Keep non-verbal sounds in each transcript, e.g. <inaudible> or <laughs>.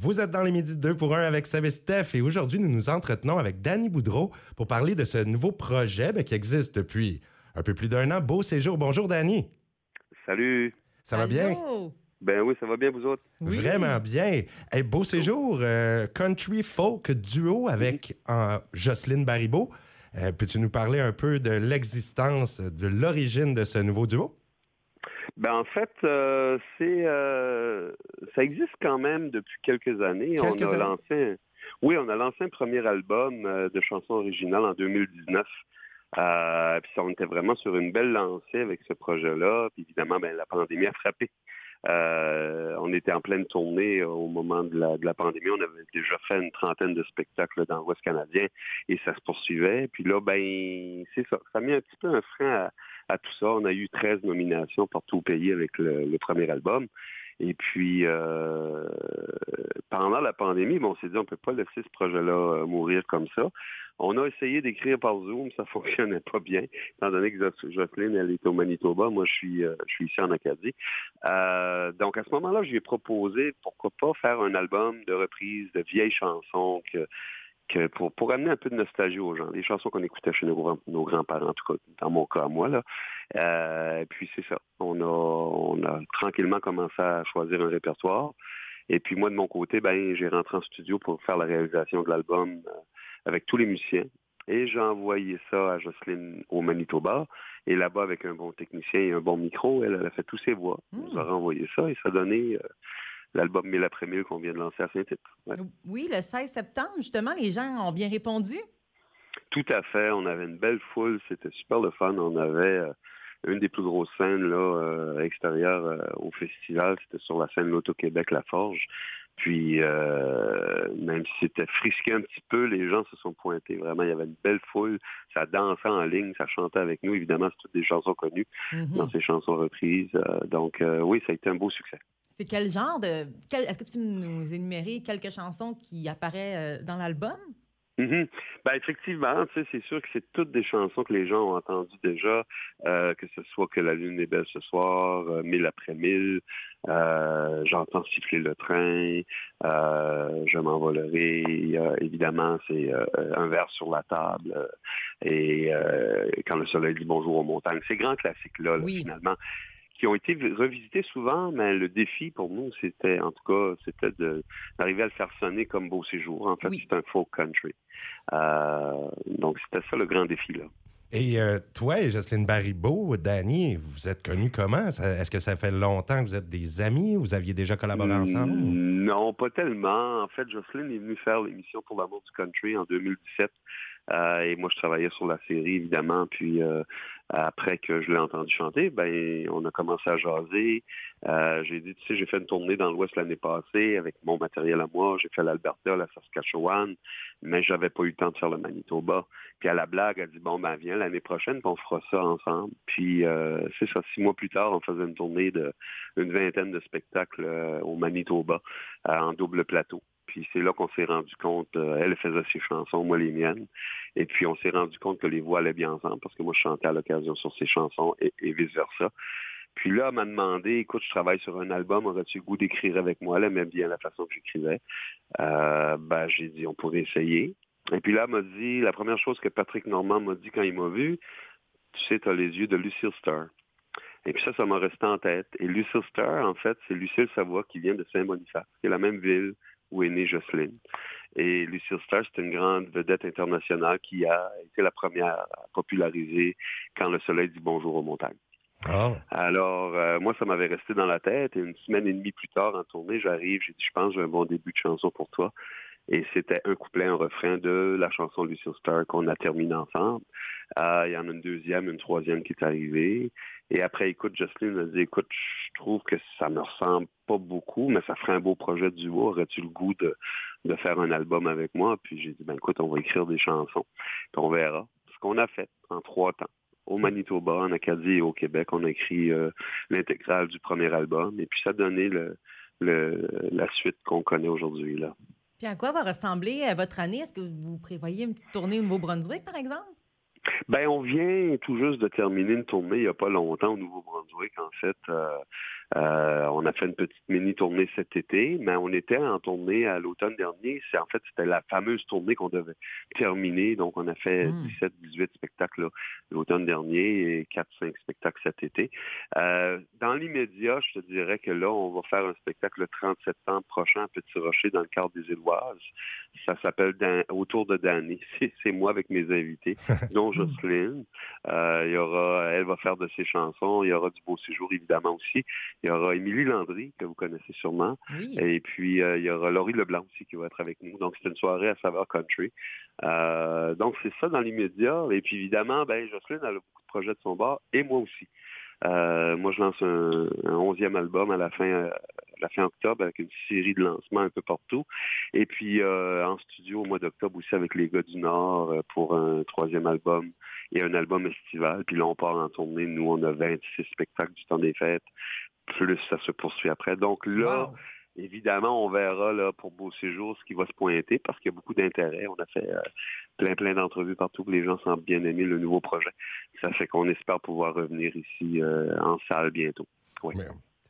Vous êtes dans les midis 2 pour 1 avec Seb et Steph et aujourd'hui, nous nous entretenons avec Danny Boudreau pour parler de ce nouveau projet ben, qui existe depuis un peu plus d'un an. Beau séjour. Bonjour, Danny. Salut. Ça va bien? Ben oui, ça va bien, vous autres? Vraiment bien. Hey, beau séjour, euh, country folk duo avec euh, Jocelyne Baribeau. Euh, peux-tu nous parler un peu de l'existence, de l'origine de ce nouveau duo? Ben en fait, c'est ça existe quand même depuis quelques années. Quelques on a années? lancé, oui, on a lancé un premier album de chansons originales en 2019. Euh, puis on était vraiment sur une belle lancée avec ce projet-là. Puis évidemment, ben, la pandémie a frappé. Euh, on était en pleine tournée au moment de la, de la pandémie. On avait déjà fait une trentaine de spectacles dans l'Ouest canadien et ça se poursuivait. Puis là, ben, c'est ça. Ça a mis un petit peu un frein à, tout ça. On a eu 13 nominations partout au pays avec le, premier album. Et puis, euh, pendant la pandémie, bon, on s'est dit, on peut pas laisser ce projet-là euh, mourir comme ça. On a essayé d'écrire par Zoom, ça <laughs> fonctionnait pas bien, étant donné que Jocelyne, elle est au Manitoba, moi, je suis, euh, je suis ici en Acadie. Euh, donc, à ce moment-là, je lui ai proposé, pourquoi pas faire un album de reprise de vieilles chansons que que pour, pour amener un peu de nostalgie aux gens, les chansons qu'on écoutait chez nos, nos grands-parents, en tout cas dans mon cas, moi, là. Euh, puis c'est ça. On a, on a tranquillement commencé à choisir un répertoire. Et puis moi, de mon côté, ben, j'ai rentré en studio pour faire la réalisation de l'album euh, avec tous les musiciens. Et j'ai envoyé ça à Jocelyne au Manitoba. Et là-bas, avec un bon technicien et un bon micro, elle, elle a fait tous ses voix. On nous a renvoyé ça et ça a donné euh, l'album Mille après mille qu'on vient de lancer à Saint-Tite. Ouais. Oui, le 16 septembre, justement, les gens ont bien répondu. Tout à fait. On avait une belle foule. C'était super le fun. On avait euh, une des plus grosses scènes là, euh, extérieures euh, au festival. C'était sur la scène L'Auto-Québec, La Forge. Puis, même si c'était frisqué un petit peu, les gens se sont pointés. Vraiment, il y avait une belle foule. Ça dansait en ligne, ça chantait avec nous. Évidemment, c'est toutes des chansons connues Mhm. dans ces chansons reprises. Donc, oui, ça a été un beau succès. C'est quel genre de. Est-ce que tu peux nous énumérer quelques chansons qui apparaissent euh, dans l'album? Mhm. Ben effectivement, tu sais, c'est sûr que c'est toutes des chansons que les gens ont entendues déjà, euh, que ce soit que la lune est belle ce soir, euh, mille après mille, euh, j'entends siffler le train, euh, je m'envolerai, évidemment c'est un verre sur la table et quand le soleil dit bonjour aux montagnes, ces grands classiques là, Oui. finalement qui ont été revisités souvent, mais le défi pour nous, c'était, en tout cas, c'était d'arriver à le faire sonner comme Beau Séjour. En fait, Oui. c'est un folk country. Euh, donc, c'était ça le grand défi, là. Et euh, toi et Jocelyne Baribeau, Danny, vous êtes connus comment? Est-ce que ça fait longtemps que vous êtes des amis? Vous aviez déjà collaboré ensemble? Non, pas tellement. En fait, Jocelyne est venue faire l'émission pour l'amour du country en 2017. Euh, et moi, je travaillais sur la série, évidemment. Puis euh, après que je l'ai entendu chanter, ben on a commencé à jaser. Euh, j'ai dit, tu sais, j'ai fait une tournée dans l'Ouest l'année passée avec mon matériel à moi. J'ai fait l'Alberta, la Saskatchewan, mais j'avais pas eu le temps de faire le Manitoba. Puis à la blague, elle dit, bon, ben viens l'année prochaine, on fera ça ensemble. Puis c'est ça, six mois plus tard, on faisait une tournée de une vingtaine de spectacles au Manitoba en double plateau. Puis c'est là qu'on s'est rendu compte, euh, elle faisait ses chansons, moi les miennes. Et puis on s'est rendu compte que les voix allaient bien ensemble parce que moi je chantais à l'occasion sur ses chansons et, vice-versa. Puis là, elle m'a demandé, écoute, je travaille sur un album, aurais-tu le goût d'écrire avec moi? Elle aimait bien la façon que j'écrivais. Euh, ben, j'ai dit, on pourrait essayer. Et puis là, elle m'a dit, la première chose que Patrick Normand m'a dit quand il m'a vu, tu sais, tu as les yeux de Lucille Starr. Et puis ça, ça m'a resté en tête. Et Lucille Starr, en fait, c'est Lucille Savoie qui vient de Saint-Boniface, qui est la même ville où est née Jocelyne. Et Lucille Starr, c'est une grande vedette internationale qui a été la première à populariser Quand le soleil dit bonjour aux montagnes. Ah. Alors, euh, moi, ça m'avait resté dans la tête. Et une semaine et demie plus tard, en tournée, j'arrive, j'ai dit, je pense que j'ai un bon début de chanson pour toi. Et c'était un couplet, un refrain de la chanson Lucille Starr qu'on a terminé ensemble. Euh, Il y en a une deuxième, une troisième qui est arrivée. Et après, écoute, Jocelyne m'a dit, écoute, je trouve que ça me ressemble pas beaucoup, mais ça ferait un beau projet de duo. Aurais-tu le goût de, faire un album avec moi? Puis j'ai dit, ben écoute, on va écrire des chansons. Puis on verra. Ce qu'on a fait en trois temps. Au Manitoba, en Acadie et au Québec, on a écrit euh, l'intégrale du premier album. Et puis ça a donné la suite qu'on connaît aujourd'hui. Puis à quoi va ressembler euh, votre année? Est-ce que vous prévoyez une petite tournée au Nouveau-Brunswick, par exemple? Ben, on vient tout juste de terminer une tournée il n'y a pas longtemps au Nouveau-Brunswick, en fait, euh, Euh, on a fait une petite mini-tournée cet été, mais on était en tournée à l'automne dernier. C'est En fait, c'était la fameuse tournée qu'on devait terminer. Donc, on a fait 17, hmm. 18 spectacles l'automne dernier et 4-5 spectacles cet été. Euh, dans l'immédiat, je te dirais que là, on va faire un spectacle le 30 septembre prochain à Petit Rocher dans le cadre des Éloises. Ça s'appelle Autour de Danny. <laughs> C'est moi avec mes invités, dont <laughs> Jocelyne. Euh, il y aura, elle va faire de ses chansons. Il y aura du beau séjour, évidemment, aussi. Il y aura Émilie Landry, que vous connaissez sûrement. Et puis, euh, il y aura Laurie Leblanc aussi qui va être avec nous. Donc, c'est une soirée à saveur country. Euh, donc, c'est ça dans l'immédiat. Et puis, évidemment, ben, Jocelyne a beaucoup de projets de son bord, et moi aussi. Euh, moi, je lance un, onzième album à la fin, à la fin octobre avec une série de lancements un peu partout. Et puis euh, en studio au mois d'octobre aussi avec les gars du Nord euh, pour un troisième album et un album estival. Puis là, on part en tournée. Nous, on a 26 spectacles du temps des fêtes. Plus ça se poursuit après. Donc là, Évidemment, on verra là, pour Beau Séjour ce qui va se pointer parce qu'il y a beaucoup d'intérêt. On a fait euh, plein, plein d'entrevues partout les gens semblent bien aimer le nouveau projet. Ça fait qu'on espère pouvoir revenir ici euh, en salle bientôt.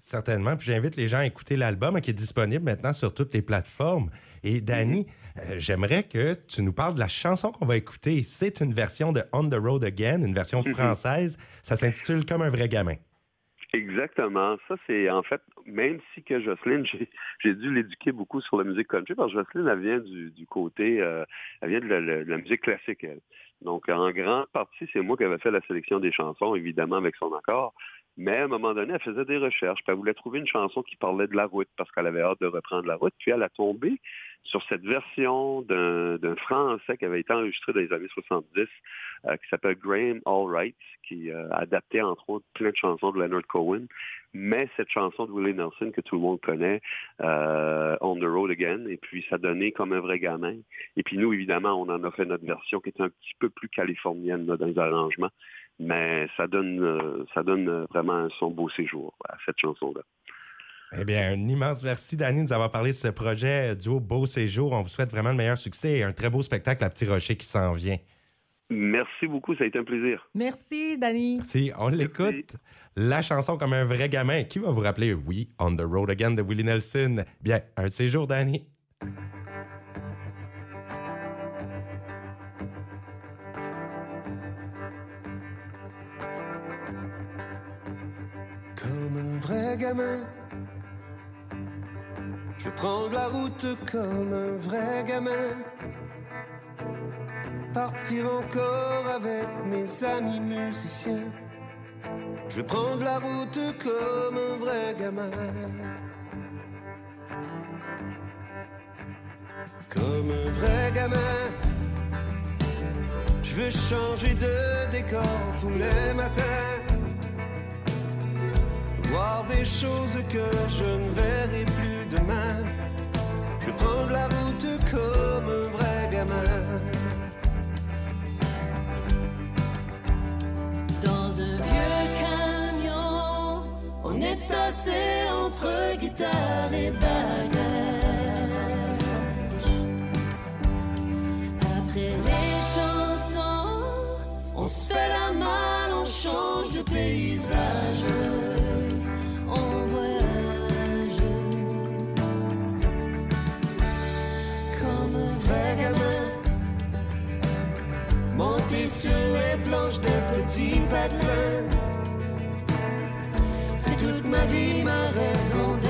certainement. Puis j'invite les gens à écouter l'album qui est disponible maintenant sur toutes les plateformes. Et Danny, mm-hmm. euh, j'aimerais que tu nous parles de la chanson qu'on va écouter. C'est une version de On the Road Again, une version mm-hmm. française. Ça s'intitule Comme un vrai gamin. Exactement. Ça, c'est en fait, même si que Jocelyne, <laughs> j'ai dû l'éduquer beaucoup sur la musique country, parce que Jocelyne, elle vient du, côté, euh, elle vient de la, musique classique, elle. Donc, en grande partie, c'est moi qui avais fait la sélection des chansons, évidemment, avec son accord. Mais à un moment donné, elle faisait des recherches, puis elle voulait trouver une chanson qui parlait de la route, parce qu'elle avait hâte de reprendre la route. Puis elle a tombé sur cette version d'un Français qui avait été enregistré dans les années 70, euh, qui s'appelle Graham Allwright, qui euh, a adapté entre autres plein de chansons de Leonard Cohen. Mais cette chanson de Willie Nelson que tout le monde connaît, euh, On the Road Again, et puis ça donnait comme un vrai gamin. Et puis nous, évidemment, on en a fait notre version qui est un petit peu plus californienne dans les arrangements, mais ça donne, ça donne vraiment son beau séjour à cette chanson-là. Eh bien, un immense merci, Danny, de nous avoir parlé de ce projet duo Beau Séjour. On vous souhaite vraiment le meilleur succès et un très beau spectacle à Petit Rocher qui s'en vient. Merci beaucoup, ça a été un plaisir. Merci, Danny. Merci, on l'écoute. La chanson comme un vrai gamin. Qui va vous rappeler Oui, On the Road Again de Willie Nelson? Bien, un séjour, Danny. Comme un vrai gamin je prends la route comme un vrai gamin. Partir encore avec mes amis musiciens. Je prends la route comme un vrai gamin. Comme un vrai gamin. Je veux changer de décor tous les matins. Voir des choses que je ne verrai plus demain. Je prends la route comme un vrai gamin. Dans un vieux camion, on est tassé entre guitare et bagage. Après les chansons, on se fait la malle, on change de paysage. C'est toute ma vie, ma raison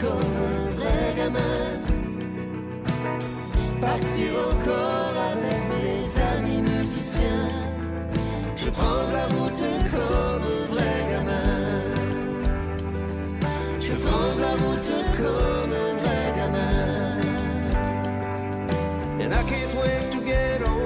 comme un gamin. Partir encore avec mes amis musiciens. Je prends la route comme un vrai gamin. Je prends la route comme un vrai gamin. And I can't wait to get on.